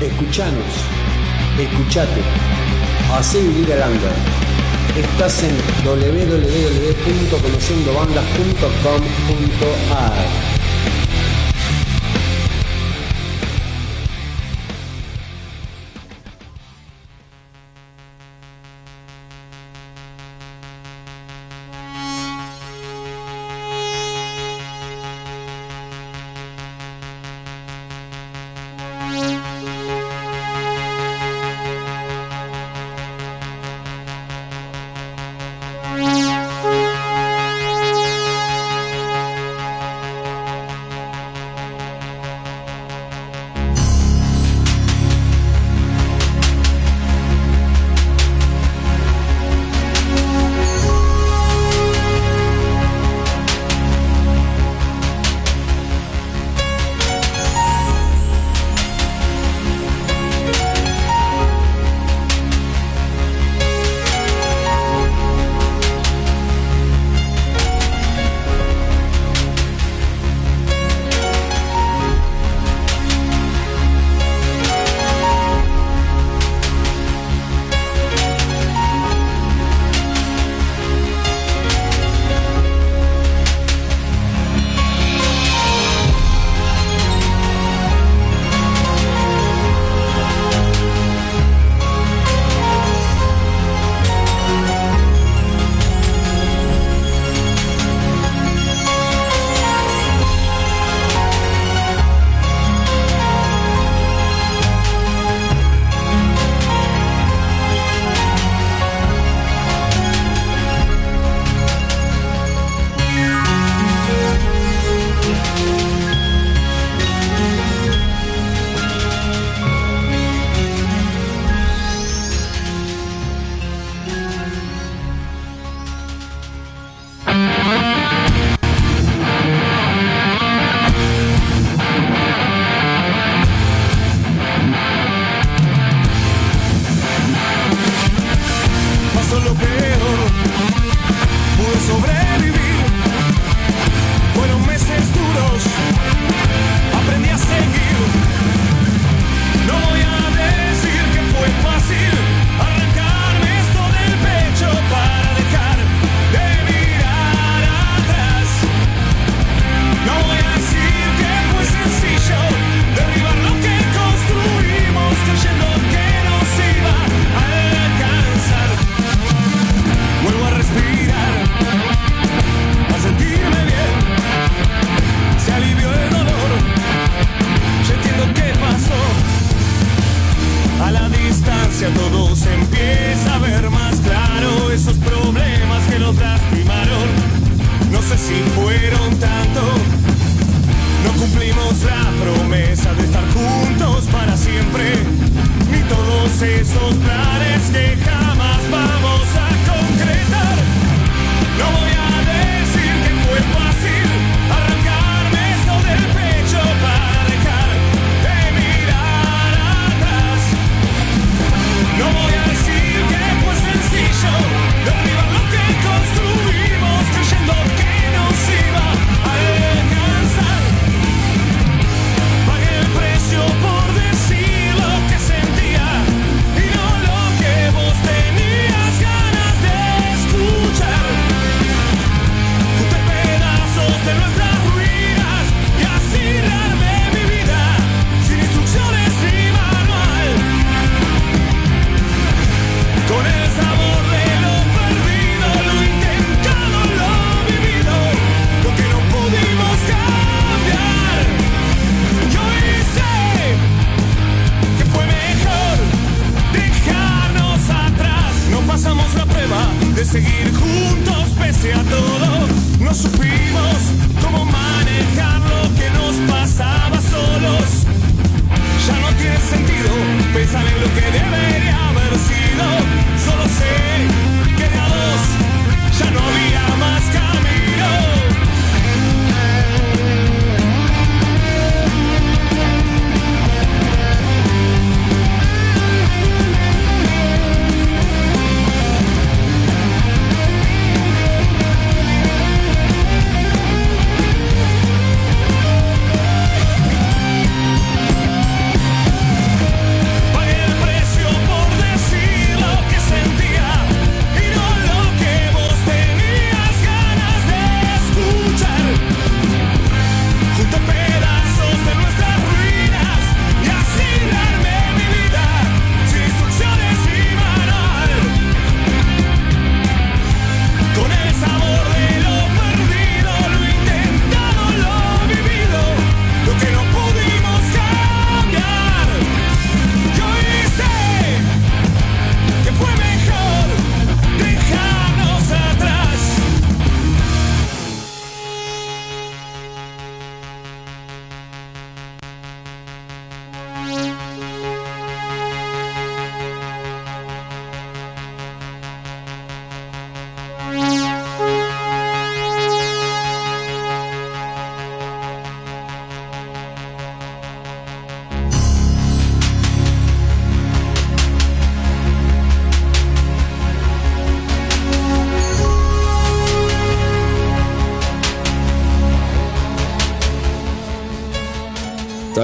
Escuchanos, escuchate, hacé vivir el under. Estás en www.conociendobandas.com.ar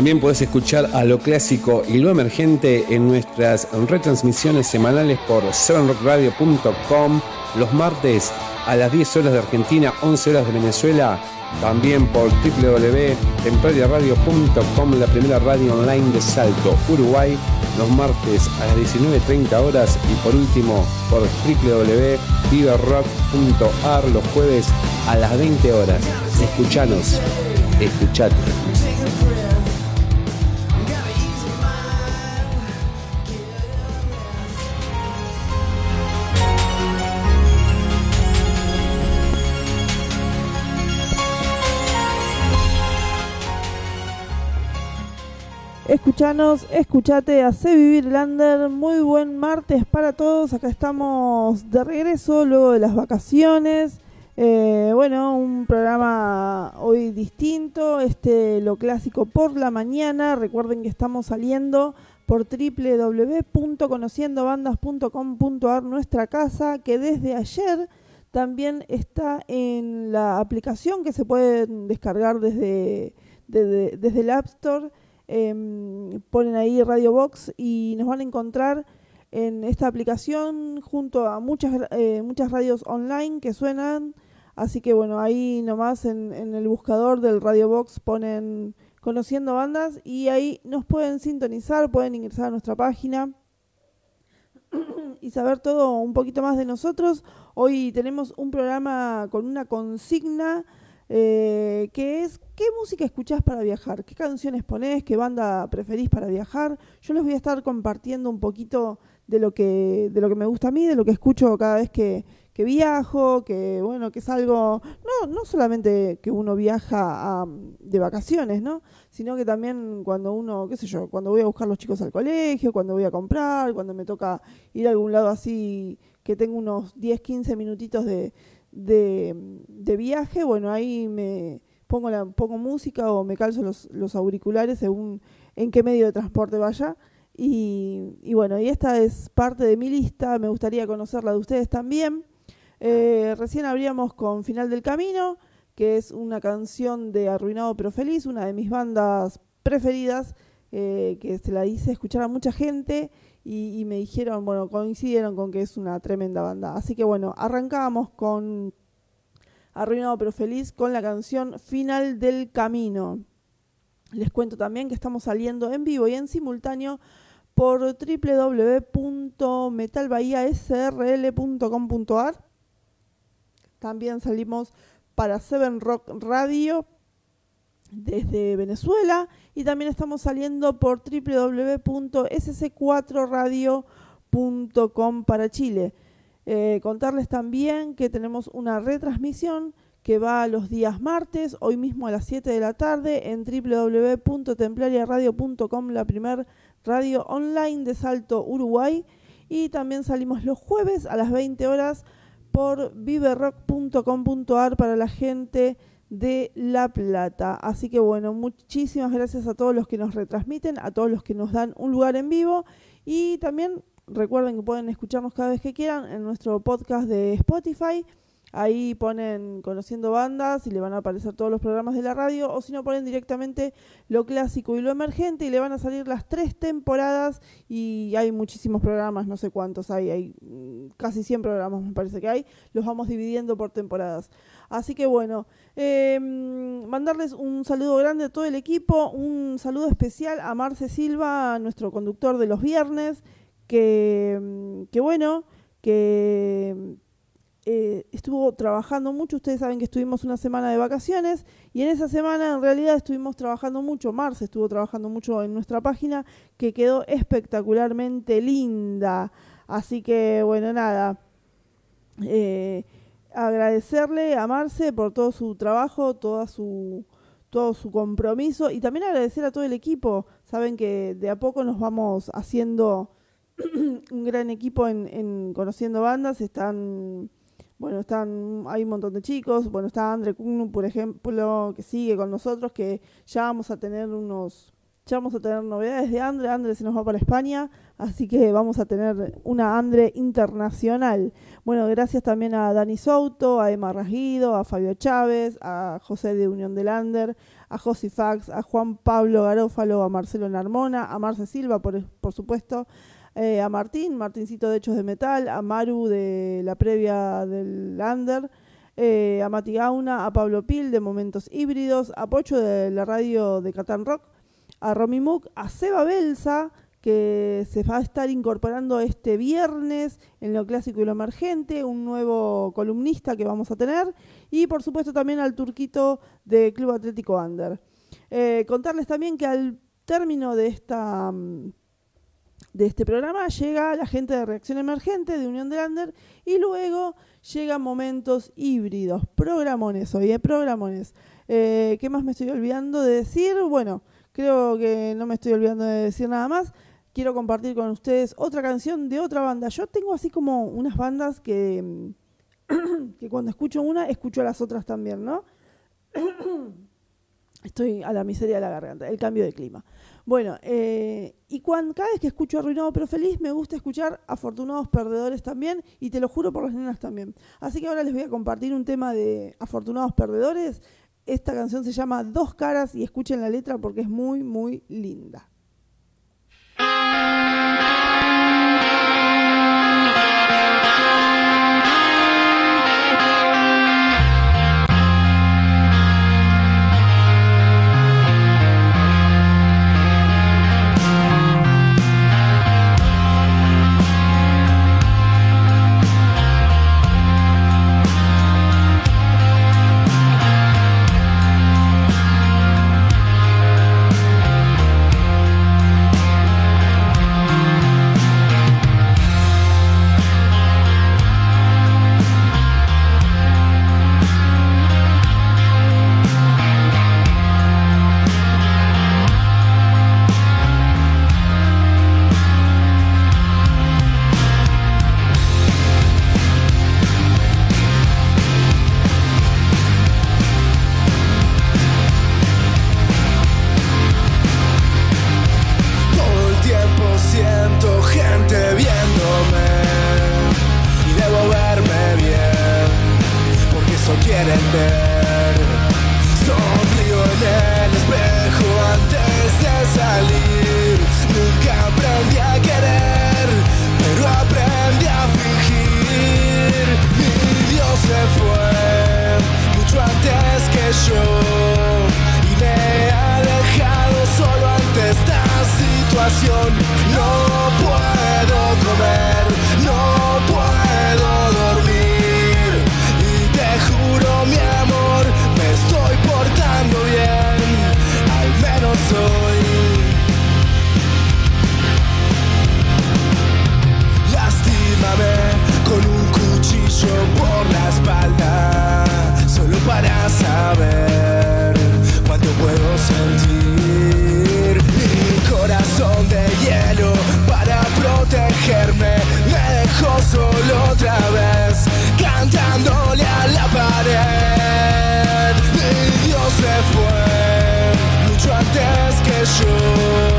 También puedes escuchar a lo clásico y lo emergente en nuestras retransmisiones semanales por 7rockradio.com los martes a las 10 horas de Argentina, 11 horas de Venezuela, también por www.templariaradio.com, la primera radio online de Salto, Uruguay, los martes a las 19.30 horas y por último por www.viverrock.ar los jueves a las 20 horas. Escuchanos, escuchate. Escuchanos, escuchate, hace vivir Lander. Muy buen martes para todos. Acá estamos de regreso luego de las vacaciones. Eh, bueno, un programa hoy distinto. Este, lo clásico por la mañana. Recuerden que estamos saliendo por www.conociendobandas.com.ar, nuestra casa, que desde ayer también está en la aplicación que se puede descargar desde, desde, desde el App Store Em, ponen ahí Radio Box y nos van a encontrar en esta aplicación junto a muchas, eh, muchas radios online que suenan. Así que bueno, ahí nomás en, en el buscador del Radio Box ponen conociendo bandas y ahí nos pueden sintonizar, pueden ingresar a nuestra página y saber todo un poquito más de nosotros. Hoy tenemos un programa con una consigna eh, que es qué música escuchás para viajar, qué canciones ponés, qué banda preferís para viajar. Yo les voy a estar compartiendo un poquito de lo que, de lo que me gusta a mí, de lo que escucho cada vez que, que viajo, que bueno, que es algo, no, no solamente que uno viaja de vacaciones, ¿no? Sino que también cuando uno, qué sé yo, cuando voy a buscar los chicos al colegio, cuando voy a comprar, cuando me toca ir a algún lado así que tengo unos 10, 15 minutitos de, de, de viaje, bueno, ahí me pongo, la, pongo música o me calzo los, los auriculares según en qué medio de transporte vaya. Y, y, bueno, y esta es parte de mi lista, me gustaría conocerla de ustedes también. Eh, recién abríamos con Final del Camino, que es una canción de Arruinado pero Feliz, una de mis bandas preferidas, eh, que se la hice escuchar a mucha gente y, me dijeron, bueno, coincidieron con que es una tremenda banda. Así que bueno, arrancábamos con Arruinado pero Feliz con la canción Final del Camino. Les cuento también que estamos saliendo en vivo y en simultáneo por www.metalbahiasrl.com.ar. También salimos para Seven Rock Radio desde Venezuela y también estamos saliendo por www.sc4radio.com para Chile. Eh, contarles también que tenemos una retransmisión que va los días martes, hoy mismo a las 7 de la tarde, en www.templariaradio.com, la primer radio online de Salto, Uruguay. Y también salimos los jueves a las 20 horas por viverock.com.ar para la gente de La Plata. Así que bueno, muchísimas gracias a todos los que nos retransmiten, a todos los que nos dan un lugar en vivo y también recuerden que pueden escucharnos cada vez que quieran en nuestro podcast de Spotify. Ahí ponen conociendo bandas y le van a aparecer todos los programas de la radio, o si no ponen directamente lo clásico y lo emergente y le van a salir las tres temporadas y hay muchísimos programas, no sé cuántos hay, hay mm, casi 100 programas me parece que hay, los vamos dividiendo por temporadas. Así que bueno, eh, mandarles un saludo grande a todo el equipo, un saludo especial a Marce Silva, nuestro conductor de los viernes, que, mm, que bueno, que eh, estuvo trabajando mucho. Ustedes saben que estuvimos una semana de vacaciones y en esa semana en realidad estuvimos trabajando mucho. Marce estuvo trabajando mucho en nuestra página que quedó espectacularmente linda. Así que bueno, nada. Eh, agradecerle a Marce por todo su trabajo, toda su, todo su compromiso y también agradecer a todo el equipo. Saben que de a poco nos vamos haciendo un gran equipo en, en Conociendo Bandas. Están bueno, están, hay un montón de chicos, bueno, está Andre Kugnu, por ejemplo, que sigue con nosotros, que ya vamos a tener unos, ya vamos a tener novedades de Andre, Andre se nos va para España, así que vamos a tener una Andre internacional. Bueno, gracias también a Dani Souto, a Emma Ragido, a Fabio Chávez, a José de Unión del Ander, a Josi Fax, a Juan Pablo Garófalo, a Marcelo Narmona, a Marce Silva, por, por supuesto, eh, a Martín, Martincito de Hechos de Metal, a Maru de la previa del Lander, eh, a Mati Gauna, a Pablo Pil de Momentos Híbridos, a Pocho de la radio de Catán Rock, a Romy a Seba Belsa, que se va a estar incorporando este viernes en lo clásico y lo emergente, un nuevo columnista que vamos a tener, y por supuesto también al turquito de Club Atlético Under. Eh, contarles también que al término de esta mm, de este programa llega la gente de Reacción Emergente de Unión de Lander y luego llegan momentos híbridos, programones hoy, ¿eh? programones. Eh, ¿Qué más me estoy olvidando de decir? Bueno, creo que no me estoy olvidando de decir nada más quiero compartir con ustedes otra canción de otra banda. Yo tengo así como unas bandas que, que cuando escucho una, escucho a las otras también, ¿no? Estoy a la miseria de la garganta, el cambio de clima. Bueno, eh, y cuando, cada vez que escucho Arruinado pero Feliz, me gusta escuchar Afortunados Perdedores también, y te lo juro por las nenas también. Así que ahora les voy a compartir un tema de Afortunados Perdedores. Esta canción se llama Dos Caras y escuchen la letra porque es muy, muy linda. quieren ver. En el espejo antes de salir. Nunca aprendí a querer, pero aprendí a fingir. Mi Dios se fue mucho antes que yo. Y me he dejado solo ante esta situación. sure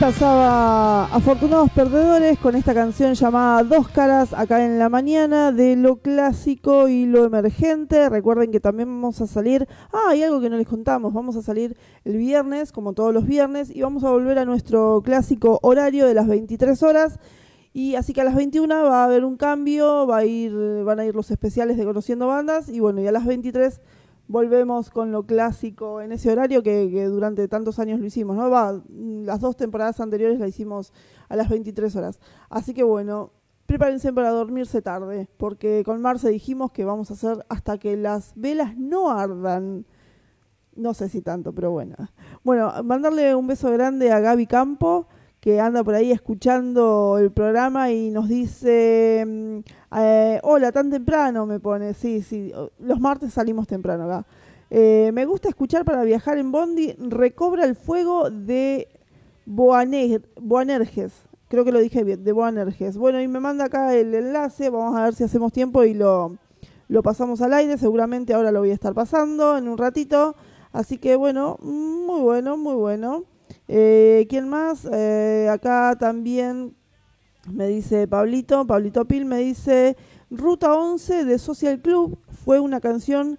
pasaba Afortunados Perdedores con esta canción llamada Dos Caras acá en la mañana de lo clásico y lo emergente. Recuerden que también vamos a salir. Ah, hay algo que no les contamos. Vamos a salir el viernes, como todos los viernes, y vamos a volver a nuestro clásico horario de las 23 horas. Y así que a las 21 va a haber un cambio, va a ir, van a ir los especiales de Conociendo Bandas, y bueno, y a las 23 volvemos con lo clásico en ese horario que, durante tantos años lo hicimos, ¿no? Va, las dos temporadas anteriores la hicimos a las 23 horas. Así que bueno, prepárense para dormirse tarde, porque con Marce dijimos que vamos a hacer hasta que las velas no ardan. No sé si tanto, pero bueno. Bueno, mandarle un beso grande a Gaby Campo que anda por ahí escuchando el programa y nos dice, mm, eh, hola, tan temprano me pone, sí, sí, los martes salimos temprano acá. Eh, me gusta escuchar para viajar en Bondi, recobra el fuego de Boanerges, creo que lo dije bien, de Boanerges. Bueno, y me manda acá el enlace, vamos a ver si hacemos tiempo y lo, lo pasamos al aire, seguramente ahora lo voy a estar pasando en un ratito. Así que bueno, muy bueno, muy bueno. Eh, ¿Quién más? Eh, acá también me dice Pablito, Pablito Pil me dice, Ruta 11 de Social Club fue una canción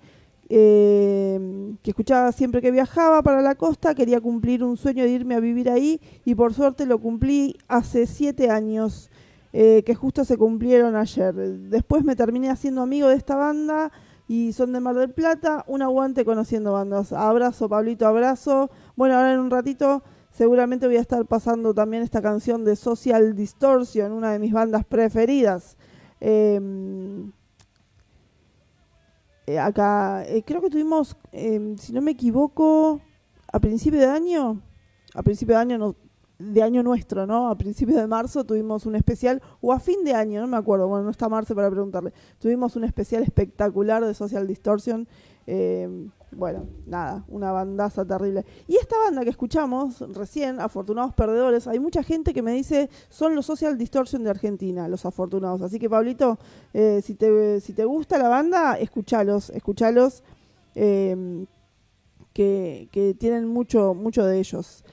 eh, que escuchaba siempre que viajaba para la costa, quería cumplir un sueño de irme a vivir ahí y por suerte lo cumplí hace siete años, que justo se cumplieron ayer. Después me terminé haciendo amigo de esta banda y son de Mar del Plata, un aguante conociendo bandas. Abrazo, Pablito, abrazo. Bueno, ahora en un ratito Seguramente voy a estar pasando también esta canción de Social Distortion, una de mis bandas preferidas. Em, eh, acá, eh, creo que tuvimos, em, si no me equivoco, a principio de año, a principio de año de año nuestro, ¿no? A principios de marzo tuvimos un especial, o a fin de año, no me acuerdo, bueno, no está Marce para preguntarle. Tuvimos un especial espectacular de Social Distortion. Eh, bueno, nada, una bandaza terrible. Y esta banda que escuchamos recién, Afortunados Perdedores, hay mucha gente que me dice son los Social Distortion de Argentina, los afortunados. Así que, Pablito, eh, si, te, si te gusta la banda, escuchalos, escuchalos, eh, que, que tienen mucho, mucho de ellos.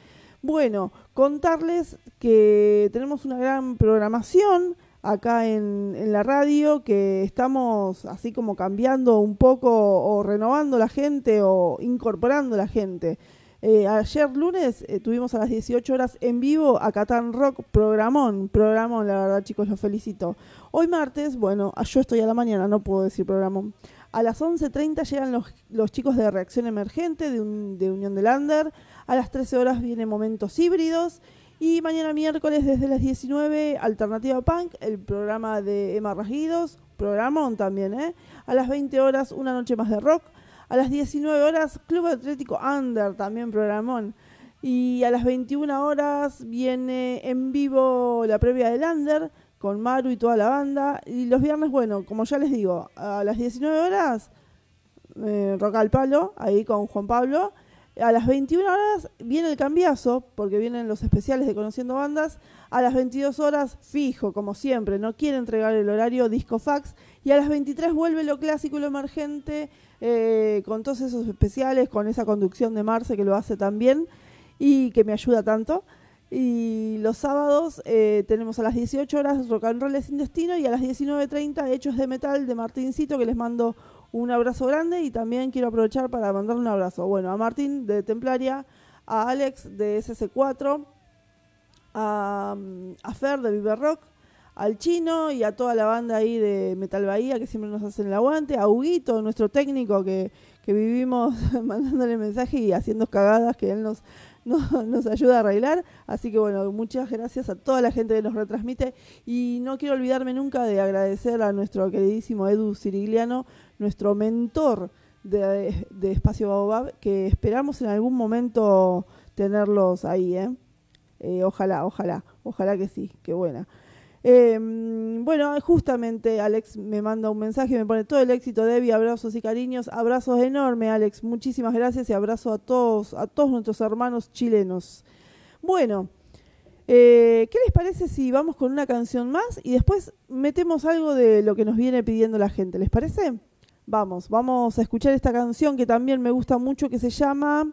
Bueno, contarles que tenemos una gran programación acá en, la radio que estamos así como cambiando un poco o renovando la gente o incorporando la gente. Eh, ayer lunes eh, tuvimos a las 18 horas en vivo a Catán Rock, programón, programón, la verdad chicos, los felicito. Hoy martes, bueno, ah, yo estoy a la mañana, no puedo decir programón. A las 11.30 llegan los, los, chicos de Reacción Emergente de, de Unión de Lander. A las 13 horas viene Momentos Híbridos. Y mañana miércoles desde las 19, Alternativa Punk, el programa de Emma Rajidos, programón también, ¿eh? A las 20 horas, Una Noche Más de Rock. A las 19 horas, Club Atlético Under, también programón. Y a las 21 horas viene en vivo la previa del Under con Maru y toda la banda. Y los viernes, bueno, como ya les digo, a las 19 horas, eh, Rock al Palo, ahí con Juan Pablo. A las 21 horas viene el cambiazo, porque vienen los especiales de Conociendo Bandas. A las 22 horas, fijo, como siempre, no quiere entregar el horario Disco Fax. Y a las 23 vuelve lo clásico y lo emergente, eh, con todos esos especiales, con esa conducción de Marce que lo hace también y que me ayuda tanto. Y los sábados eh, tenemos a las 18 horas Rock and Roll sin destino y a las 19.30 Hechos de Metal de Martincito, que les mando un abrazo grande y también quiero aprovechar para mandarle un abrazo. Bueno, a Martín de Templaria, a Alex de SC4, a, a Fer de Viver Rock, al Chino y a toda la banda ahí de Metal Bahía que siempre nos hacen el aguante, a Huguito, nuestro técnico que, que vivimos mandándole mensaje y haciendo cagadas que él nos, nos ayuda a arreglar. Así que bueno, muchas gracias a toda la gente que nos retransmite. Y no quiero olvidarme nunca de agradecer a nuestro queridísimo Edu Cirigliano, nuestro mentor de, Espacio Baobab, que esperamos en algún momento tenerlos ahí. ¿eh? ¿eh? ojalá, ojalá, ojalá que sí, qué buena. Em, bueno, justamente Alex me manda un mensaje, me pone todo el éxito, Debbie, abrazos y cariños, abrazos enormes, Alex, muchísimas gracias y abrazo a todos, a todos nuestros hermanos chilenos. Bueno, eh, ¿qué les parece si vamos con una canción más y después metemos algo de lo que nos viene pidiendo la gente? ¿Les parece? Vamos, vamos a escuchar esta canción que también me gusta mucho, que se llama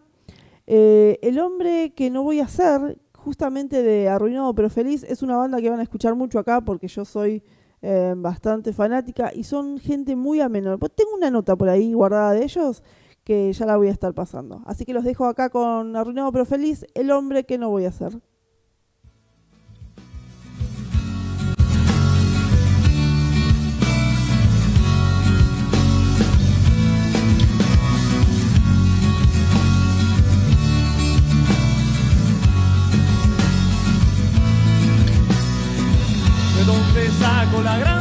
eh, El hombre que no voy a ser, justamente de Arruinado pero Feliz. Es una banda que van a escuchar mucho acá porque yo soy eh, bastante fanática y son gente muy amena. Pues tengo una nota por ahí guardada de ellos que ya la voy a estar pasando. Así que los dejo acá con Arruinado pero Feliz, el hombre que no voy a ser. Saco la grandeza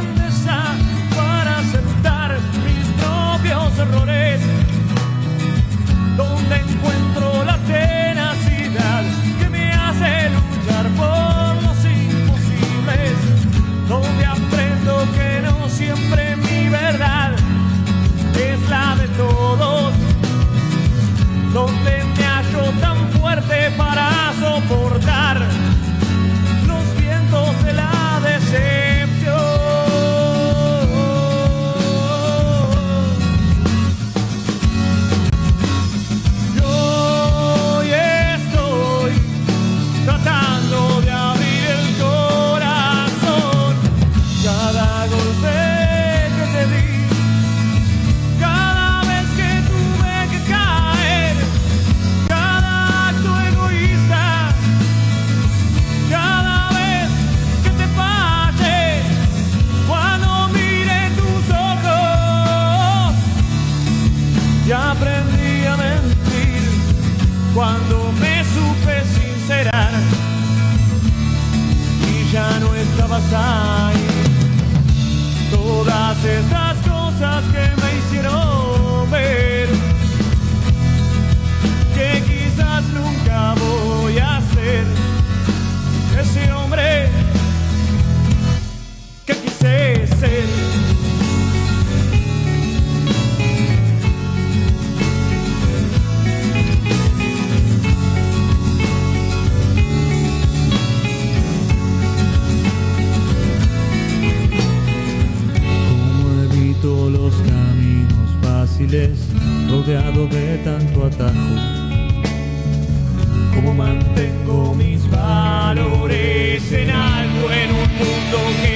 Todas rodeado de tanto atajo. Como mantengo mis valores en alto en un mundo que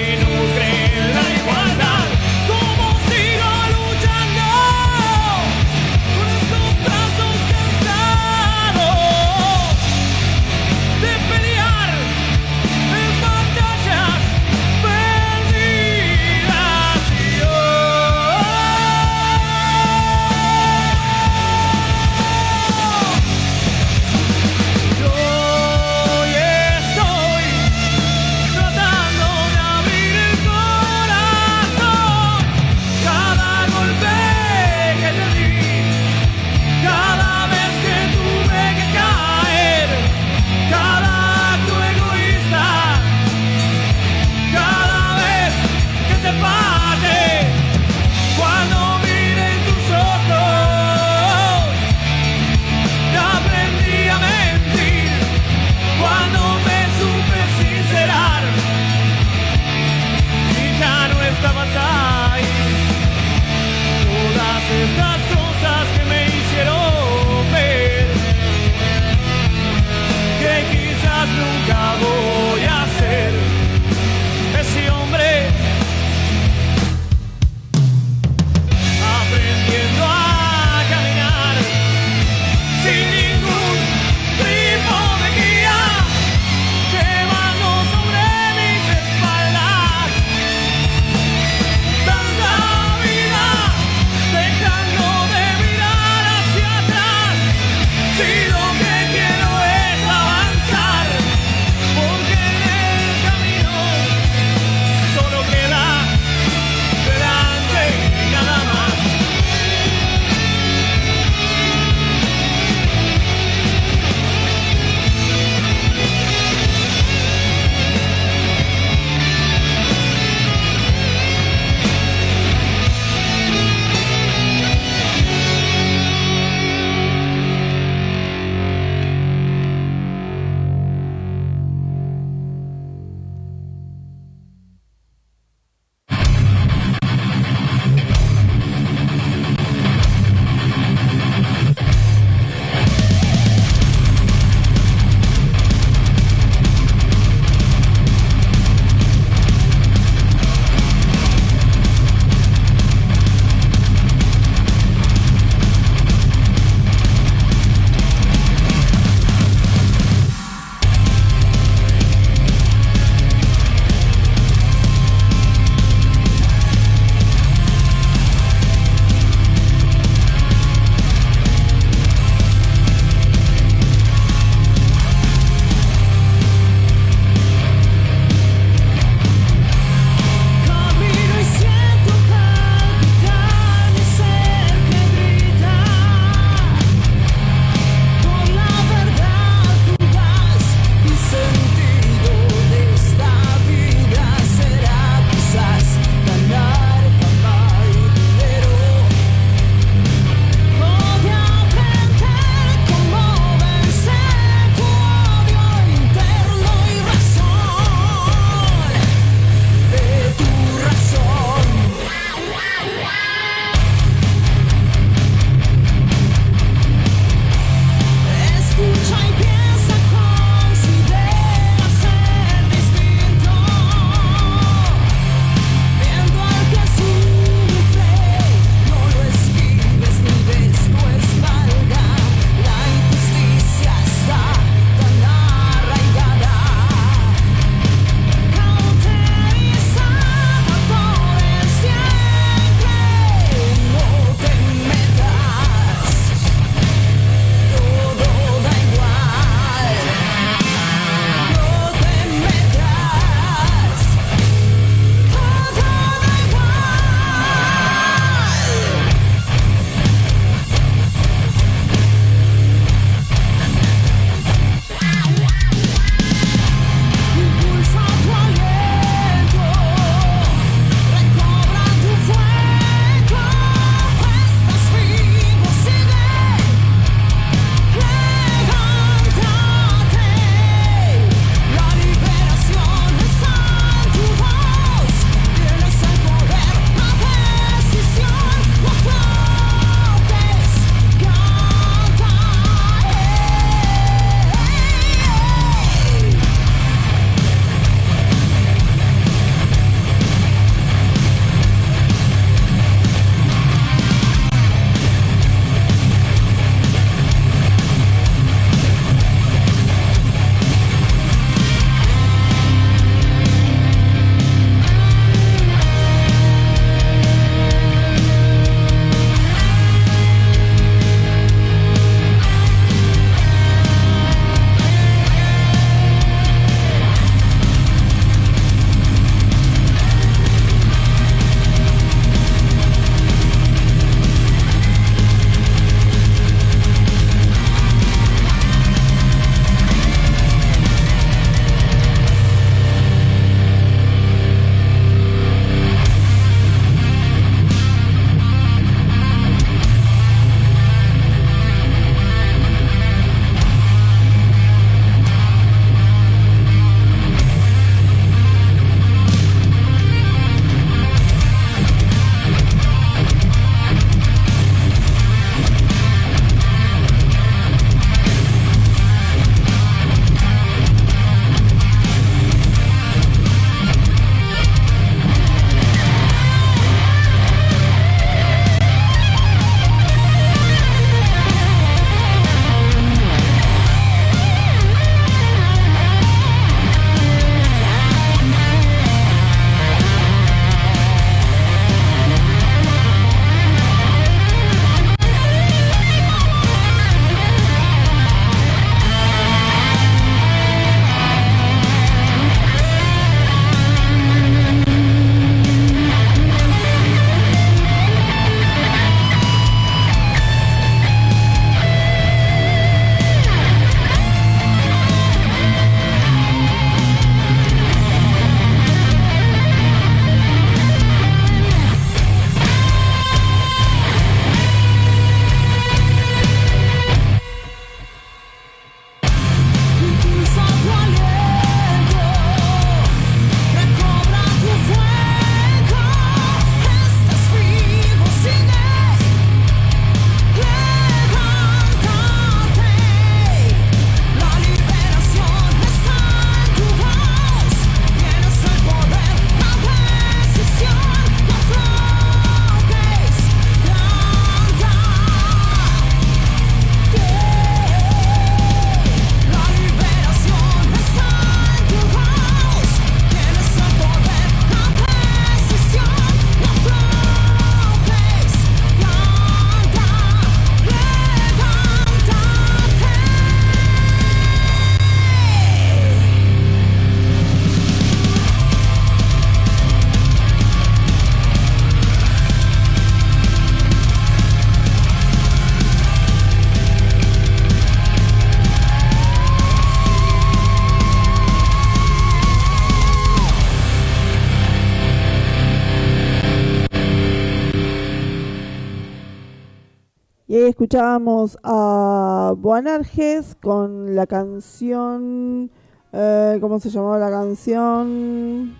escuchábamos a Buanarges con la canción. Eh, ¿Cómo se llamaba la canción?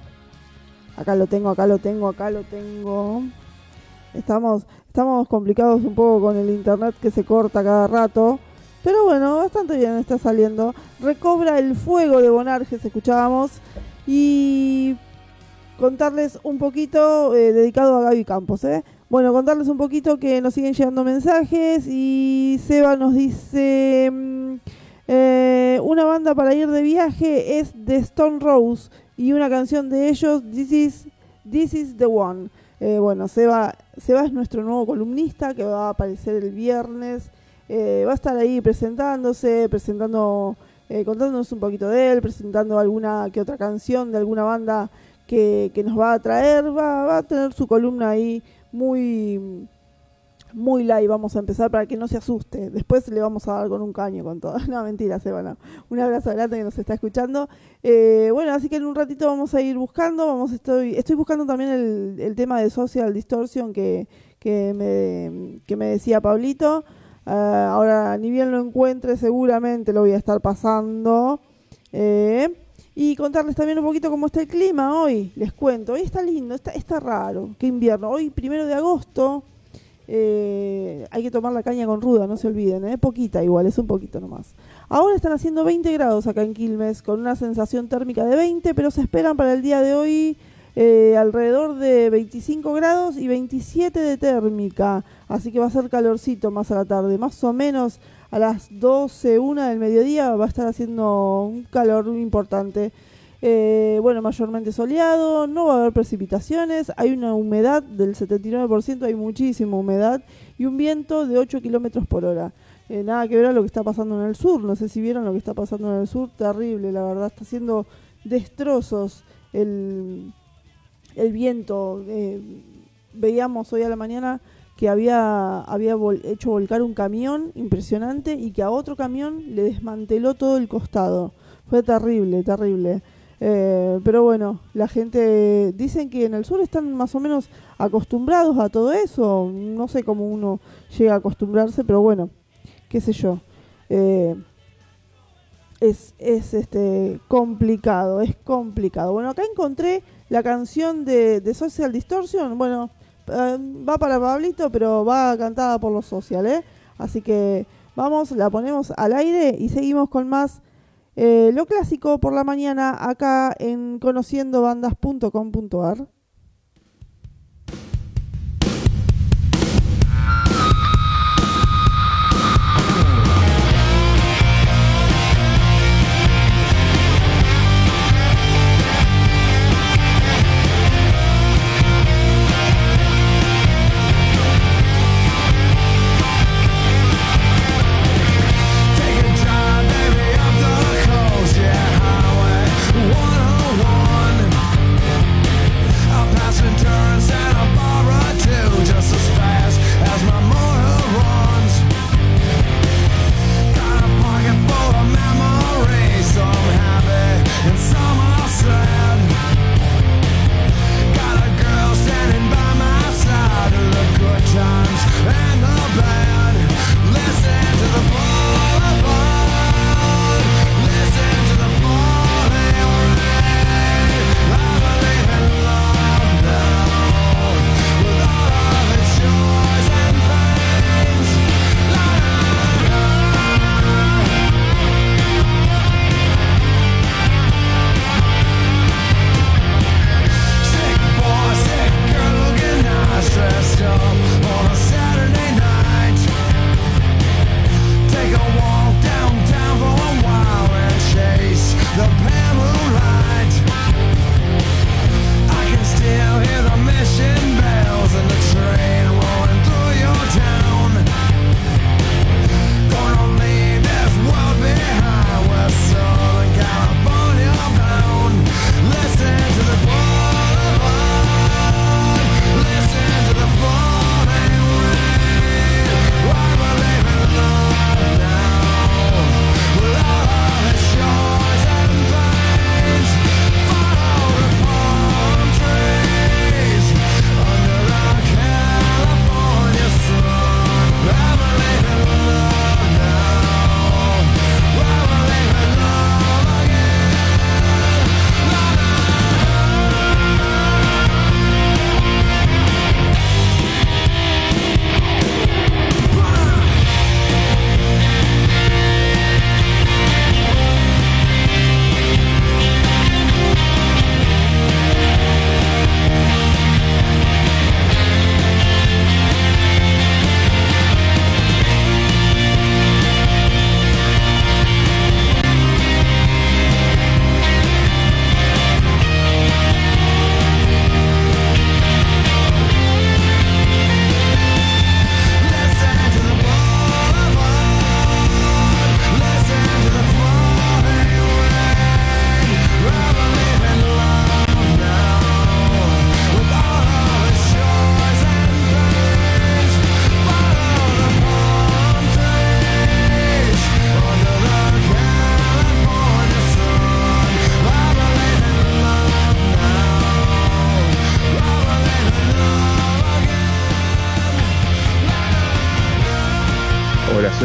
Acá lo tengo, acá lo tengo, acá lo tengo. Estamos, estamos complicados un poco con el internet que se corta cada rato. Pero bueno, bastante bien está saliendo. Recobra el fuego de Bonarges, escuchábamos. Y contarles un poquito, eh, dedicado a Gaby Campos, ¿eh? Bueno, contarles un poquito que nos siguen llegando mensajes y Seba nos dice, mm, eh, una banda para ir de viaje es The Stone Rose y una canción de ellos, This is, This is the One. Eh, bueno, Seba, Seba es nuestro nuevo columnista que va a aparecer el viernes. Eh, va a estar ahí presentándose, presentando, contándonos un poquito de él, presentando alguna que otra canción de alguna banda que, que nos va a traer. Va, va a tener su columna ahí muy muy live vamos a empezar para que no se asuste. Después le vamos a dar con un caño con todo. No, mentira, Seba, Un abrazo grande que nos está escuchando. Eh, bueno, así que en un ratito vamos a ir buscando. Vamos, estoy, estoy buscando también el, tema de Social Distortion que, que, me, que me decía Pablito. Ah, ahora, ni bien lo encuentre, seguramente lo voy a estar pasando. Eh, y contarles también un poquito cómo está el clima hoy. Les cuento. Hoy está lindo, está, está raro. Qué invierno. Hoy, primero de agosto, eh, hay que tomar la caña con ruda, no se olviden. ¿eh? Poquita igual, es un poquito nomás. Ahora están haciendo 20 grados acá en Quilmes, con una sensación térmica de 20, pero se esperan para el día de hoy eh, alrededor de 25 grados y 27 de térmica. Así que va a ser calorcito más a la tarde. Más o menos a las 12, 1 del mediodía va a estar haciendo un calor importante. Eh, bueno, mayormente soleado, no va a haber precipitaciones, hay una humedad del 79%, hay muchísima humedad y un viento de 8 kilómetros por hora. Eh, nada que ver a lo que está pasando en el sur, no sé si vieron lo que está pasando en el sur, terrible, la verdad, está haciendo destrozos el, el viento. Eh, veíamos hoy a la mañana que había, había hecho volcar un camión impresionante y que a otro camión le desmanteló todo el costado. Fue terrible, terrible. Eh, pero bueno, la gente dicen que en el sur están más o menos acostumbrados a todo eso. No sé cómo uno llega a acostumbrarse, pero bueno, qué sé yo. Eh, es, es este complicado, es complicado. Bueno, acá encontré la canción de, Social Distortion. Bueno, va para Pablito, pero va cantada por los social, ¿eh? Así que vamos, la ponemos al aire y seguimos con más eh, lo clásico por la mañana acá en conociendobandas.com.ar.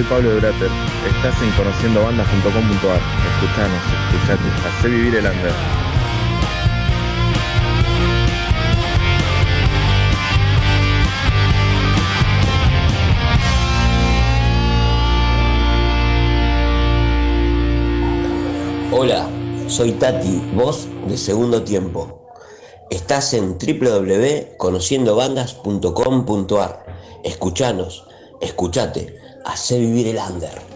soy Pablo de Brater. Estás en conociendobandas.com.ar. Escuchanos, escuchate, hace vivir el under. Hola, soy Tati, voz de segundo tiempo. Estás en www.conociendobandas.com.ar. Escuchanos, escuchate, hace vivir el under.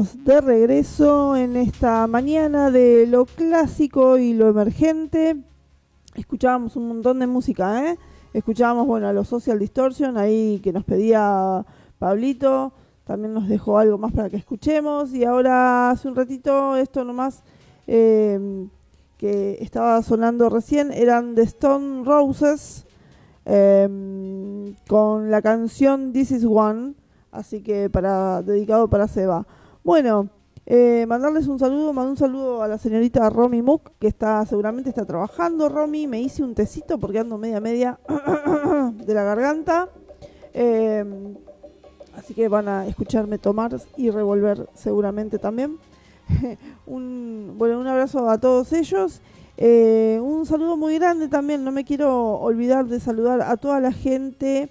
De regreso en esta mañana de lo clásico y lo emergente. Escuchábamos un montón de música, ¿eh? Escuchábamos, bueno, a los Social Distortion ahí que nos pedía Pablito. También nos dejó algo más para que escuchemos. Y ahora, hace un ratito, esto nomás eh, que estaba sonando recién, eran The Stone Roses eh, con la canción This Is One así que para dedicado para Seba. Bueno, eh, mandarles un saludo, mando un saludo a la señorita Romy Mook, que está seguramente está trabajando. Romy, me hice un tecito porque ando media media de la garganta. Eh, así que van a escucharme tomar y revolver seguramente también. un, bueno, un abrazo a todos ellos. Eh, un saludo muy grande también, no me quiero olvidar de saludar a toda la gente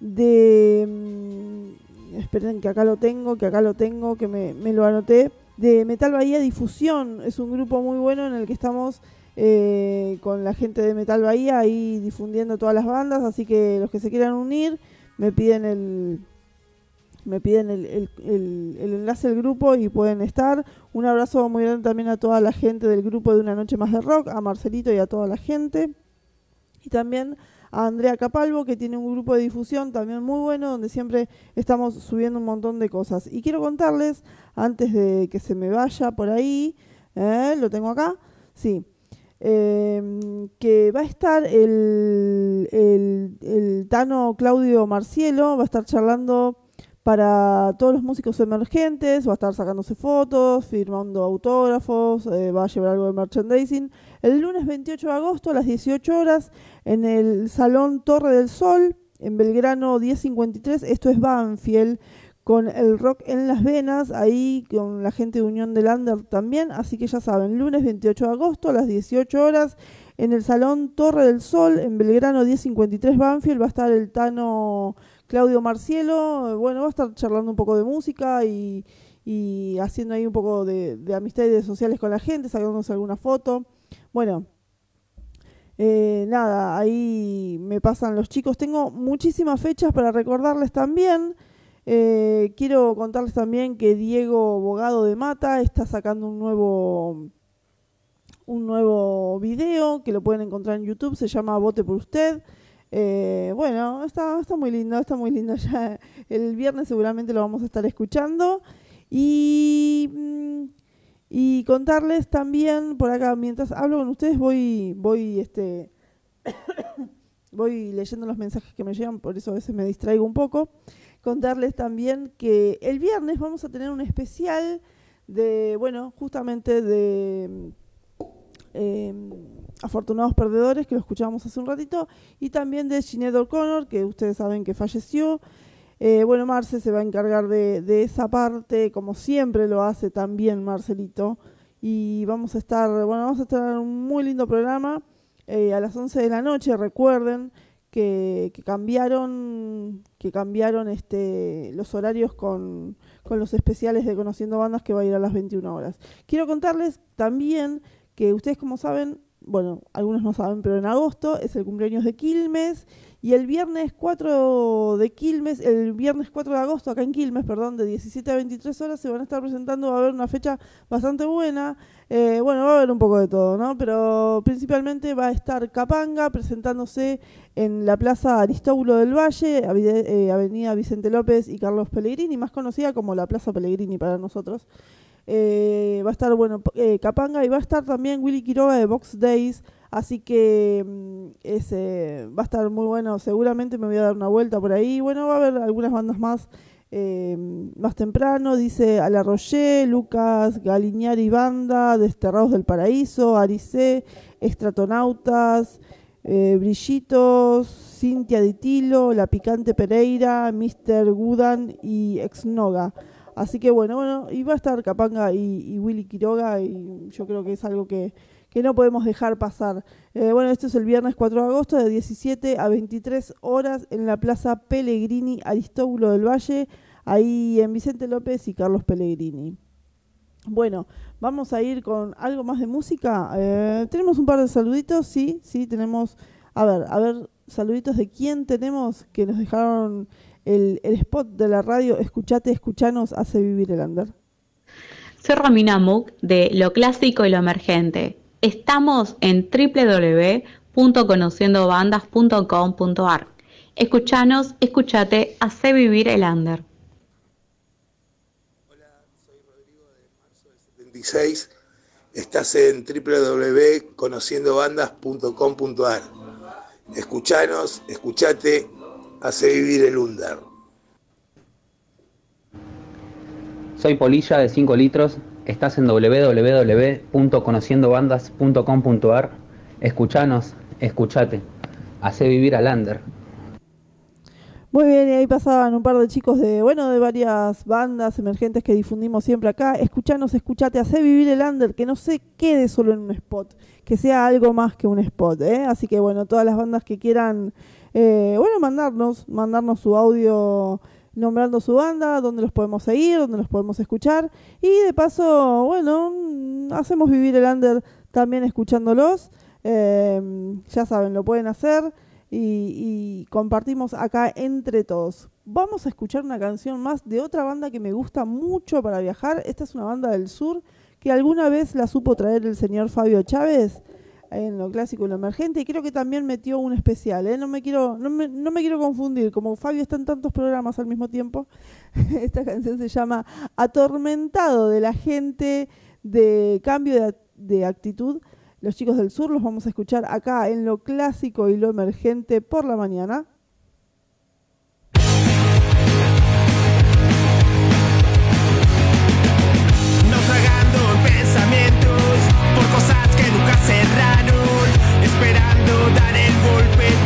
de mm, esperen que acá lo tengo, que acá lo tengo, que me, lo anoté, de Metal Bahía Difusión. Es un grupo muy bueno en el que estamos eh, con la gente de Metal Bahía ahí difundiendo todas las bandas, así que los que se quieran unir me piden el me piden el, el, el, enlace del grupo y pueden estar. Un abrazo muy grande también a toda la gente del grupo de Una Noche Más de Rock, a Marcelito y a toda la gente. Y también a Andrea Capalvo, que tiene un grupo de difusión también muy bueno, donde siempre estamos subiendo un montón de cosas. Y quiero contarles, antes de que se me vaya por ahí, ¿eh? lo tengo acá, sí, em, que va a estar el, el, el Tano Claudio Marcielo, va a estar charlando para todos los músicos emergentes, va a estar sacándose fotos, firmando autógrafos, eh, va a llevar algo de merchandising. El lunes 28 de agosto a las 18 horas en el Salón Torre del Sol, en Belgrano 1053, esto es Banfield, con el rock en las venas, ahí con la gente de Unión del Lander también, así que ya saben, lunes 28 de agosto a las 18 horas en el Salón Torre del Sol, en Belgrano 1053 Banfield, va a estar el Tano Claudio Marcielo, bueno, va a estar charlando un poco de música y, haciendo ahí un poco de, de sociales con la gente, sacándonos alguna foto. Bueno, eh, nada, ahí me pasan los chicos. Tengo muchísimas fechas para recordarles también. Eh, quiero contarles también que Diego Bogado de Mata está sacando un nuevo un nuevo video que lo pueden encontrar en YouTube, se llama Vote por usted. Eh, bueno, está, está muy lindo, está muy lindo. Ya el viernes seguramente lo vamos a estar escuchando. Y, mm, y contarles también por acá, mientras hablo con ustedes, voy, voy, este, voy leyendo los mensajes que me llegan, por eso a veces me distraigo un poco. Contarles también que el viernes vamos a tener un especial de, bueno, justamente de eh, Afortunados Perdedores, que lo escuchábamos hace un ratito, y también de Sinead O'Connor, que ustedes saben que falleció. Eh, bueno, Marce se va a encargar de, esa parte, como siempre lo hace también Marcelito. Y vamos a estar, bueno, vamos a estar en un muy lindo programa eh, a las 11 de la noche, recuerden que, que cambiaron, que cambiaron este, los horarios con, con los especiales de Conociendo Bandas que va a ir a las 21 horas. Quiero contarles también que ustedes como saben bueno, algunos no saben, pero en agosto es el cumpleaños de Quilmes y el viernes 4 de Quilmes, el viernes 4 de agosto acá en Quilmes, perdón, de 17 a 23 horas se van a estar presentando, va a haber una fecha bastante buena, eh, bueno, va a haber un poco de todo, ¿no? Pero principalmente va a estar Capanga presentándose en la Plaza Aristóbulo del Valle, eh, Avenida Vicente López y Carlos Pellegrini, más conocida como la Plaza Pellegrini para nosotros. Eh, va a estar, bueno, eh, Capanga y va a estar también Willy Quiroga de Box Days. Así que mm, ese va a estar muy bueno. Seguramente me voy a dar una vuelta por ahí. Bueno, va a haber algunas bandas más eh, más temprano. Dice Ala Roger, Lucas Galiñari Banda, Desterrados del Paraíso, Aricé, Extratonautas, eh, Brillitos, Cintia Ditilo, La Picante Pereira, Mr. Gudan y Exnoga. Así que bueno, bueno, y va a estar Capanga y, Willy Quiroga y yo creo que es algo que, no podemos dejar pasar. Eh, bueno, esto es el viernes 4 de agosto de 17 a 23 horas en la Plaza Pellegrini Aristóbulo del Valle, ahí en Vicente López y Carlos Pellegrini. Bueno, vamos a ir con algo más de música. Eh, tenemos un par de saluditos, sí, sí, tenemos... A ver, a ver, saluditos de quién tenemos que nos dejaron el, spot de la radio Escuchate, Escuchanos hace vivir el under. Soy Romina de Lo Clásico y Lo Emergente. Estamos en www.conociendobandas.com.ar. Escuchanos, escuchate, hace vivir el under. Hola, soy Rodrigo de marzo del 76. Estás en www.conociendobandas.com.ar. Escuchanos, escuchate, hace vivir el under. Soy Polilla de 5 litros. Estás en www.conociendobandas.com.ar. Escuchanos, escuchate. Hace vivir al under. Muy bien, y ahí pasaban un par de chicos de, bueno, de varias bandas emergentes que difundimos siempre acá. Escuchanos, escuchate, hace vivir el under, que no se quede solo en un spot, que sea algo más que un spot, ¿eh? Así que bueno, todas las bandas que quieran, eh, bueno, mandarnos, mandarnos su audio nombrando su banda, dónde los podemos seguir, dónde los podemos escuchar. Y de paso, bueno, mm, hacemos vivir el under también escuchándolos. Eh, ya saben, lo pueden hacer y, y compartimos acá entre todos. Vamos a escuchar una canción más de otra banda que me gusta mucho para viajar. Esta es una banda del sur que alguna vez la supo traer el señor Fabio Chávez en lo clásico y lo emergente y creo que también metió un especial ¿eh? no me quiero no me, no me quiero confundir como Fabio está en tantos programas al mismo tiempo esta canción se llama Atormentado de la gente de cambio de, de actitud los chicos del sur los vamos a escuchar acá en lo clásico y lo emergente por la mañana golpe,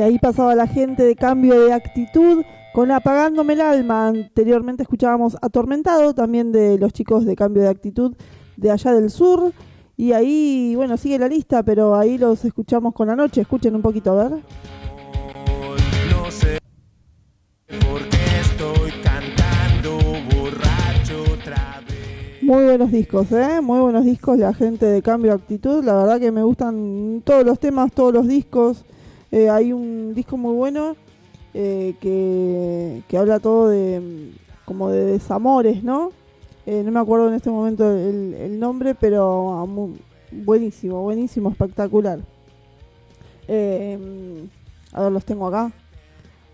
ahí pasaba la gente de cambio de actitud con Apagándome el alma. Anteriormente escuchábamos Atormentado, también de los chicos de cambio de actitud de allá del sur. Y ahí, bueno, sigue la lista, pero ahí los escuchamos con la noche. Escuchen un poquito, a ver. No sé por qué estoy cantando borracho otra vez. Muy buenos discos, ¿eh? Muy buenos discos, la gente de Cambio de Actitud. La verdad que me gustan todos los temas, todos los discos. Eh, hay un disco muy bueno eh, que, habla todo de como de desamores, ¿no? Eh, no me acuerdo en este momento el, nombre, pero ah, buenísimo, buenísimo, espectacular. Eh, a ver, los tengo acá.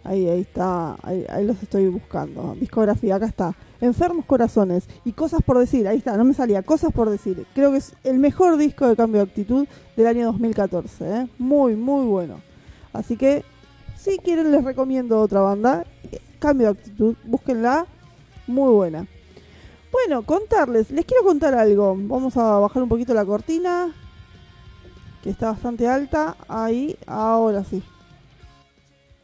Ahí, ahí está, ahí, ahí los estoy buscando. Discografía, acá está. Enfermos Corazones y Cosas por Decir, ahí está, no me salía. Cosas por Decir. Creo que es el mejor disco de cambio de actitud del año 2014. ¿eh? Muy, muy bueno. Así que, si quieren, les recomiendo otra banda. eh, Cambio de actitud, búsquenla. Muy buena. Bueno, contarles, les quiero contar algo. Vamos a bajar un poquito la cortina, que está bastante alta. Ahí, ahora sí.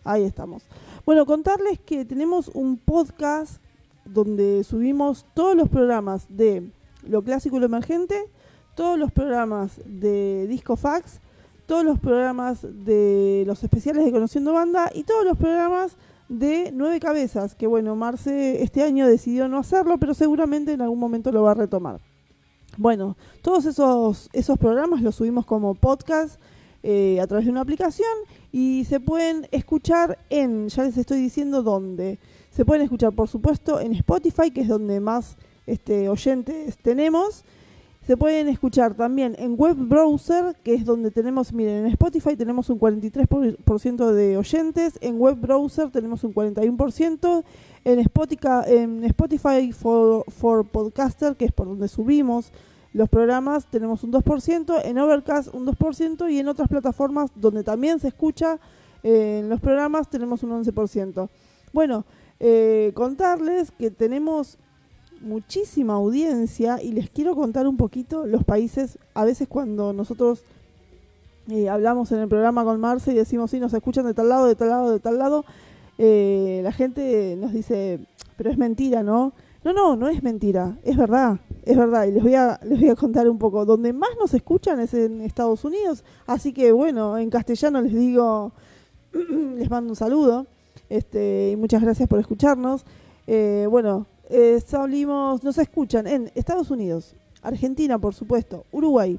Ahí estamos. Bueno, contarles que tenemos un podcast donde subimos todos los programas de lo clásico y lo emergente, todos los programas de Disco Fax, todos los programas de los especiales de Conociendo Banda y todos los programas de Nueve Cabezas, que bueno, Marce este año decidió no hacerlo, pero seguramente en algún momento lo va a retomar. Bueno, todos esos, esos programas los subimos como podcast eh, a través de una aplicación y se pueden escuchar en, ya les estoy diciendo dónde. Se pueden escuchar, por supuesto, en Spotify, que es donde más este, oyentes tenemos. Se pueden escuchar también en web browser, que es donde tenemos, miren, en Spotify tenemos un 43% de oyentes, en web browser tenemos un 41%, en Spotify, en Spotify for, for Podcaster, que es por donde subimos los programas, tenemos un 2%, en Overcast un 2% y en otras plataformas donde también se escucha eh, en los programas tenemos un 11%. Bueno, eh, contarles que tenemos muchísima audiencia y les quiero contar un poquito los países, a veces cuando nosotros eh, hablamos en el programa con Marce y decimos, sí, nos escuchan de tal lado, de tal lado, de tal lado, eh, la gente nos dice, pero es mentira, ¿no? No, no, no es mentira, es verdad, es verdad. Y les voy a, les voy a contar un poco. Donde más nos escuchan es en Estados Unidos, así que bueno, en castellano les digo, les mando un saludo, este, y muchas gracias por escucharnos. Eh, bueno, eh, nos escuchan en Estados Unidos, Argentina, por supuesto, Uruguay,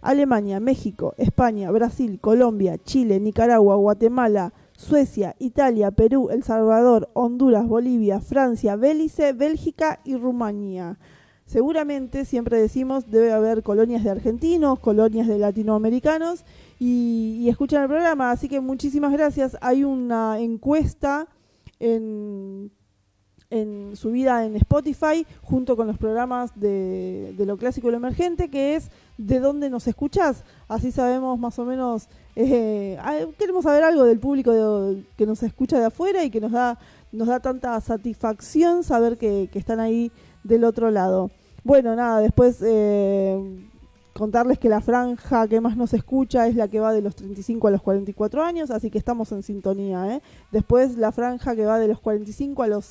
Alemania, México, España, Brasil, Colombia, Chile, Nicaragua, Guatemala, Suecia, Italia, Perú, El Salvador, Honduras, Bolivia, Francia, Belice, Bélgica y Rumanía. Seguramente, siempre decimos, debe haber colonias de argentinos, colonias de latinoamericanos y, y escuchan el programa. Así que muchísimas gracias. Hay una encuesta en en subida en Spotify junto con los programas de, de lo clásico y lo emergente que es de dónde nos escuchás así sabemos más o menos eh, ah, queremos saber algo del público de- que nos escucha de afuera y que nos da nos da tanta satisfacción saber que, que están ahí del otro lado bueno nada después eh, contarles que la franja que más nos escucha es la que va de los 35 a los 44 años así que estamos en sintonía ¿eh? después la franja que va de los 45 a los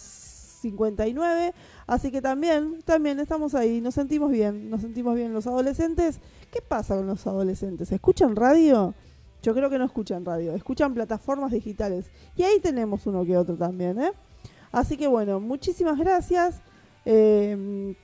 59, así que también, también estamos ahí, nos sentimos bien, nos sentimos bien los adolescentes. ¿Qué pasa con los adolescentes? ¿Escuchan radio? Yo creo que no escuchan radio, escuchan plataformas digitales. Y ahí tenemos uno que otro también, ¿eh? Así que bueno, muchísimas gracias. eh,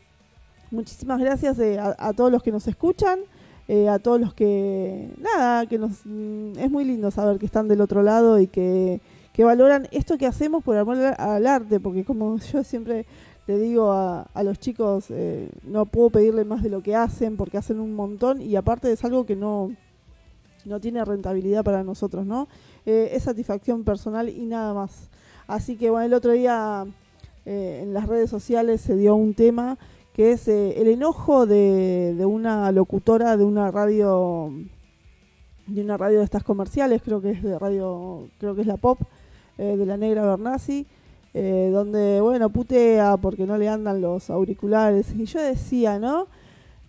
muchísimas gracias eh, a, a todos los que nos escuchan, eh, a todos los que, nada, que nos, mm, es muy lindo saber que están del otro lado y que, que valoran esto que hacemos por amor al- arte, porque como yo siempre le digo a, a los chicos, eh, no puedo pedirle más de lo que hacen, porque hacen un montón y aparte es algo que no, no tiene rentabilidad para nosotros, ¿no? Eh, es satisfacción personal y nada más. Así que bueno, el otro día eh, en las redes sociales se dio un tema que es el enojo de, de una locutora de una radio de una radio de estas comerciales, creo que es de radio, creo que es la Pop, eh, de la Negra Bernasi, eh, donde, bueno, putea porque no le andan los auriculares. Y yo decía, ¿no?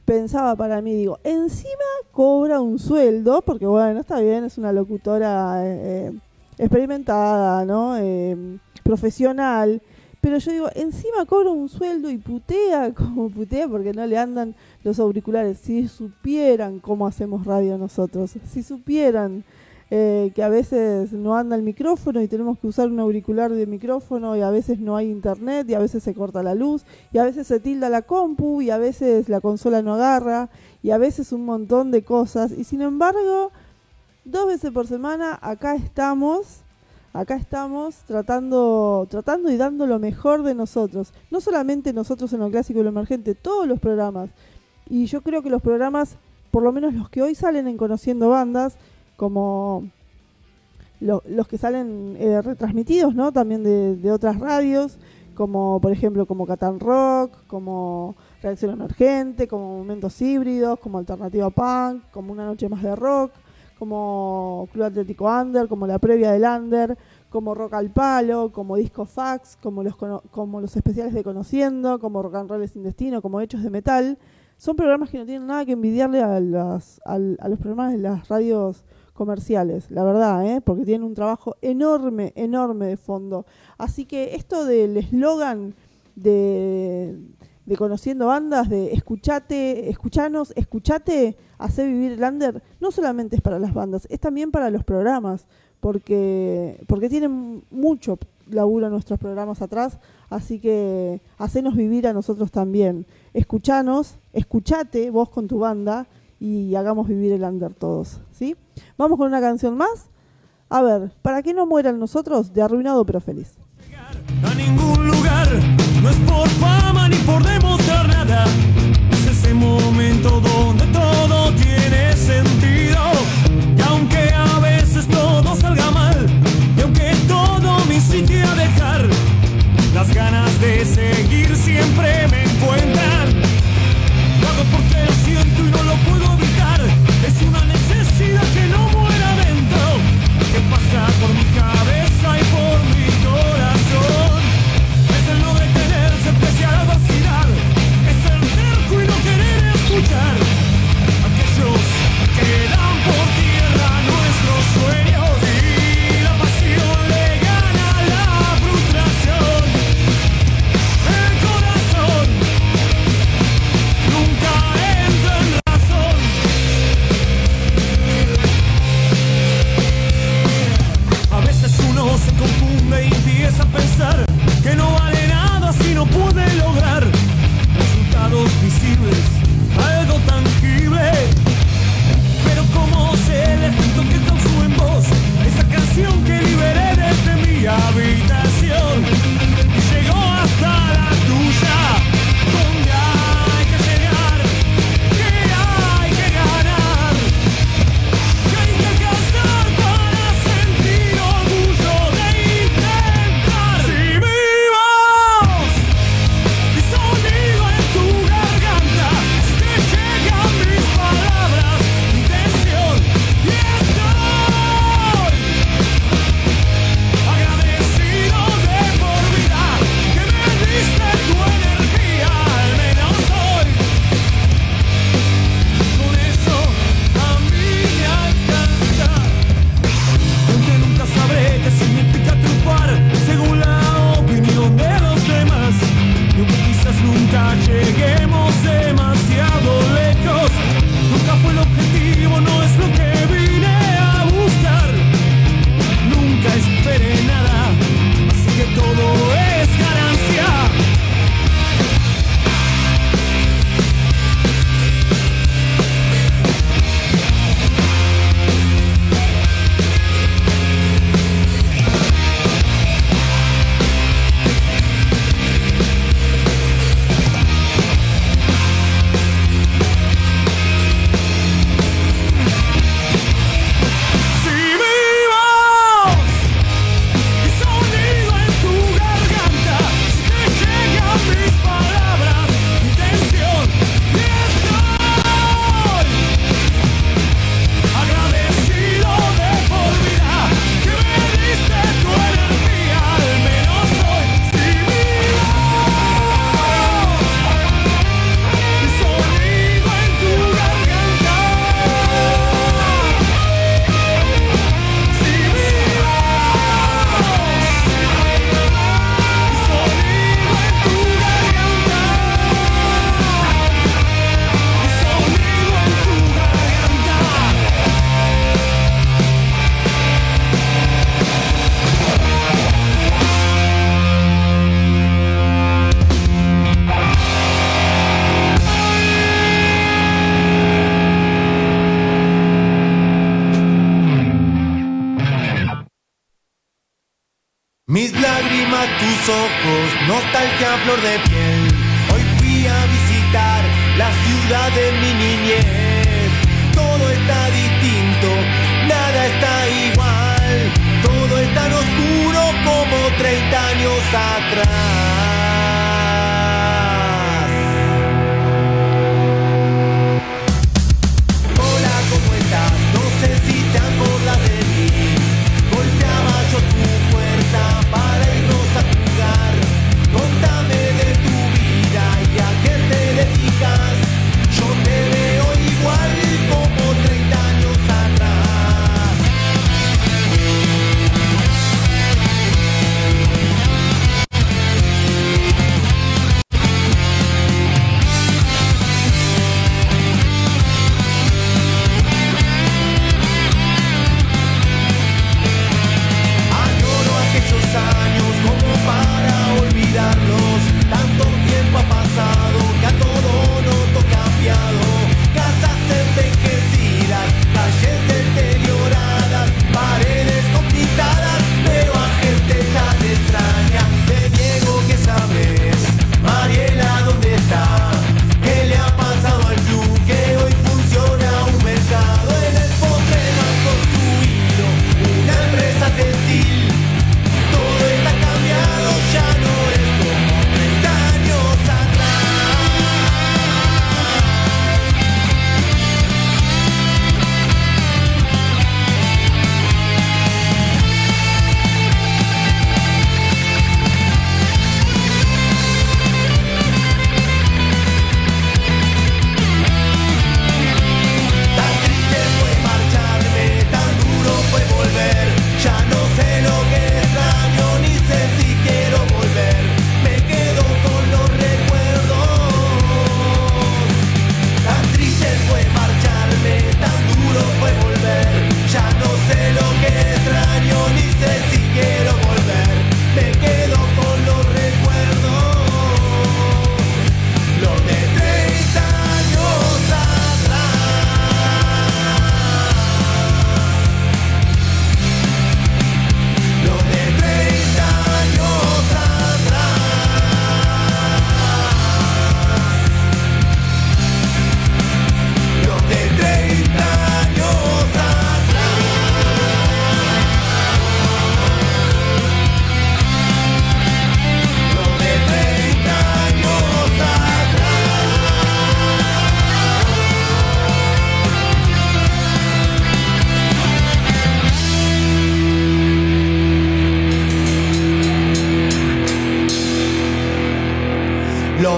Pensaba para mí, digo, encima cobra un sueldo, porque bueno, está bien, es una locutora eh, experimentada, ¿no? Eh, profesional. Pero yo digo, encima cobra un sueldo y putea como putea porque no le andan los auriculares. Si supieran cómo hacemos radio nosotros, si supieran eh, que a veces no anda el micrófono y tenemos que usar un auricular de micrófono y a veces no hay internet y a veces se corta la luz y a veces se tilda la compu y a veces la consola no agarra y a veces un montón de cosas. Y sin embargo, dos veces por semana acá estamos acá estamos tratando, tratando y dando lo mejor de nosotros. No solamente nosotros en lo clásico y lo emergente, todos los programas. Y yo creo que los programas, por lo menos los que hoy salen en Conociendo Bandas, como los que salen eh, retransmitidos, ¿no? También de, otras radios, como por ejemplo como Catan Rock, como Reacción Emergente, como Momentos Híbridos, como Alternativa Punk, como Una Noche Más de Rock, como Club Atlético Under, como la previa del Under, como Rock al Palo, como Disco Fax, como los, como los especiales de Conociendo, como Rock and Roll sin Destino, como Hechos de Metal. Son programas que no tienen nada que envidiarle a, las, a, los programas de las radios comerciales, la verdad, ¿eh? porque tienen un trabajo enorme, enorme de fondo. Así que esto del eslogan de, de conociendo bandas, de escuchate, escuchanos, escuchate, hacer vivir el under, no solamente es para las bandas, es también para los programas, porque, porque tienen mucho laburo nuestros programas atrás, así que hacenos vivir a nosotros también. Escuchanos, escuchate vos con tu banda y hagamos vivir el under todos, ¿sí? Vamos con una canción más. A ver, ¿para qué no mueran nosotros? De arruinado pero feliz. A ningún lugar, no es por fama ni por demostrar nada. Es ese momento donde todo tiene sentido. Y aunque a veces todo salga mal, y aunque todo me incite a dejar, las ganas de seguir siempre me encuentran. Pasa por mi cabeza pensar que no vale nada si no pude lograr resultados visibles, algo tangible. Pero como se el efecto que causó en vos esa canción que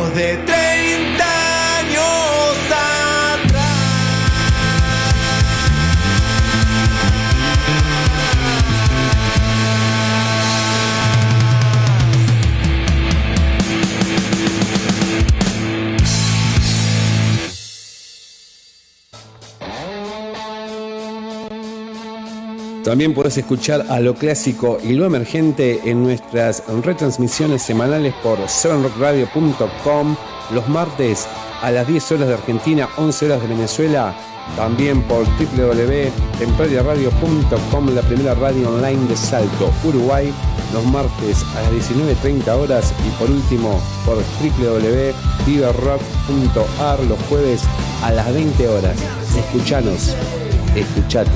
de tres. También podés escuchar a lo clásico y lo emergente en nuestras retransmisiones semanales por 7rockradio.com los martes a las 10 horas de Argentina, 11 horas de Venezuela. También por www.temporariaradio.com, la primera radio online de Salto, Uruguay, los martes a las 19.30 horas. Y por último, por www.viverrock.ar, los jueves a las 20 horas. Escuchanos, escuchate.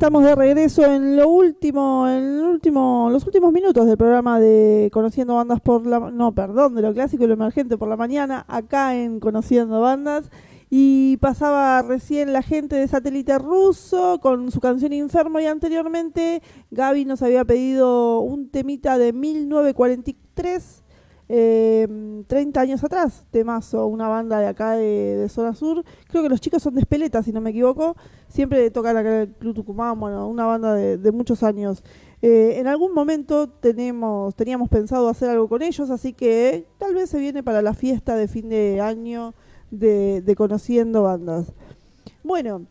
Estamos de regreso en lo último, en el último, los últimos minutos del programa de Conociendo Bandas por la no, perdón, de lo clásico y lo emergente por la mañana, acá en Conociendo Bandas. Y pasaba recién la gente de satélite ruso con su canción Infermo y anteriormente Gaby nos había pedido un temita de 1943 eh, 30 años atrás, temazo, una banda de acá de, zona sur. Creo que los chicos son de Espeleta, si no me equivoco. Siempre tocan acá en el Club Tucumán, bueno, una banda de, muchos años. Eh, en algún momento tenemos, teníamos pensado hacer algo con ellos, así que tal vez se viene para la fiesta de fin de año de Conociendo Bandas. Bueno,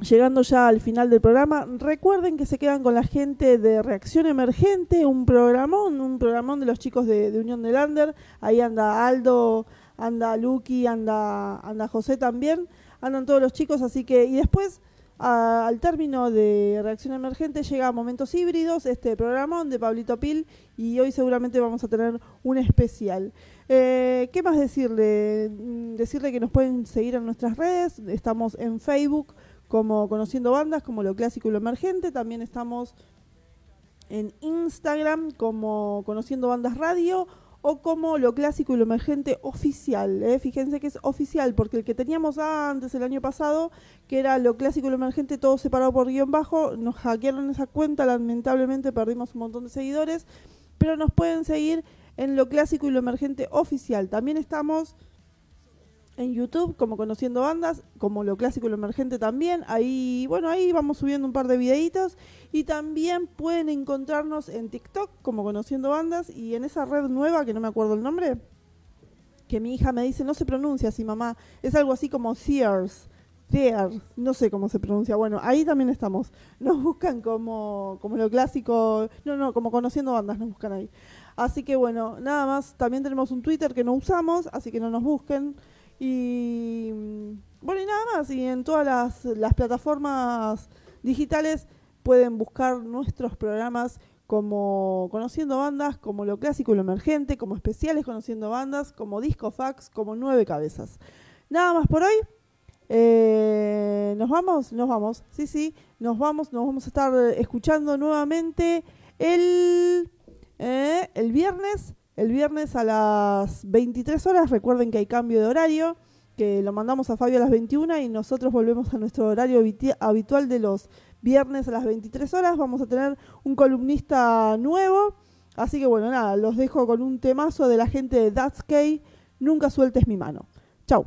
llegando ya al final del programa, recuerden que se quedan con la gente de Reacción Emergente, un programón, un programón de los chicos de, Unión de Lander. Ahí anda Aldo, anda Lucky, anda, anda José también, andan todos los chicos, así que, y después, al término de Reacción Emergente, llega Momentos Híbridos, este programón de Pablito Pil, y hoy seguramente vamos a tener un especial. Eh, ¿Qué más decirle? Decirle que nos pueden seguir en nuestras redes, estamos en Facebook, como Conociendo Bandas, como lo clásico y lo emergente. También estamos en Instagram como Conociendo Bandas Radio o como lo clásico y lo emergente oficial. ¿eh? Fíjense que es oficial, porque el que teníamos antes, el año pasado, que era lo clásico y lo emergente, todo separado por guion bajo, nos hackearon esa cuenta, lamentablemente perdimos un montón de seguidores, pero nos pueden seguir en lo clásico y lo emergente oficial. También estamos en YouTube, como Conociendo Bandas, como lo clásico y lo emergente también. Ahí, bueno, ahí vamos subiendo un par de videitos. Y también pueden encontrarnos en TikTok, como Conociendo Bandas, y en esa red nueva, que no me acuerdo el nombre, que mi hija me dice, no se pronuncia así, mamá. Es algo así como Sears. Sears, no sé cómo se pronuncia. Bueno, ahí también estamos. Nos buscan como, como lo clásico, no, no, como Conociendo Bandas, nos buscan ahí. Así que bueno, nada más. También tenemos un Twitter que no usamos, así que no nos busquen. Y bueno, y nada más. Y en todas las, las, plataformas digitales pueden buscar nuestros programas como Conociendo Bandas, como Lo Clásico y Lo Emergente, como especiales Conociendo Bandas, como Disco Fax, como Nueve Cabezas. Nada más por hoy. Eh, nos vamos, nos vamos. Sí, sí, nos vamos. Nos vamos a estar escuchando nuevamente el, eh, el viernes el viernes a las 23 horas. Recuerden que hay cambio de horario, que lo mandamos a Fabio a las 21 y nosotros volvemos a nuestro horario habitual de los viernes a las 23 horas. Vamos a tener un columnista nuevo. Así que bueno, nada, los dejo con un temazo de la gente de That's Nunca sueltes mi mano. Chau.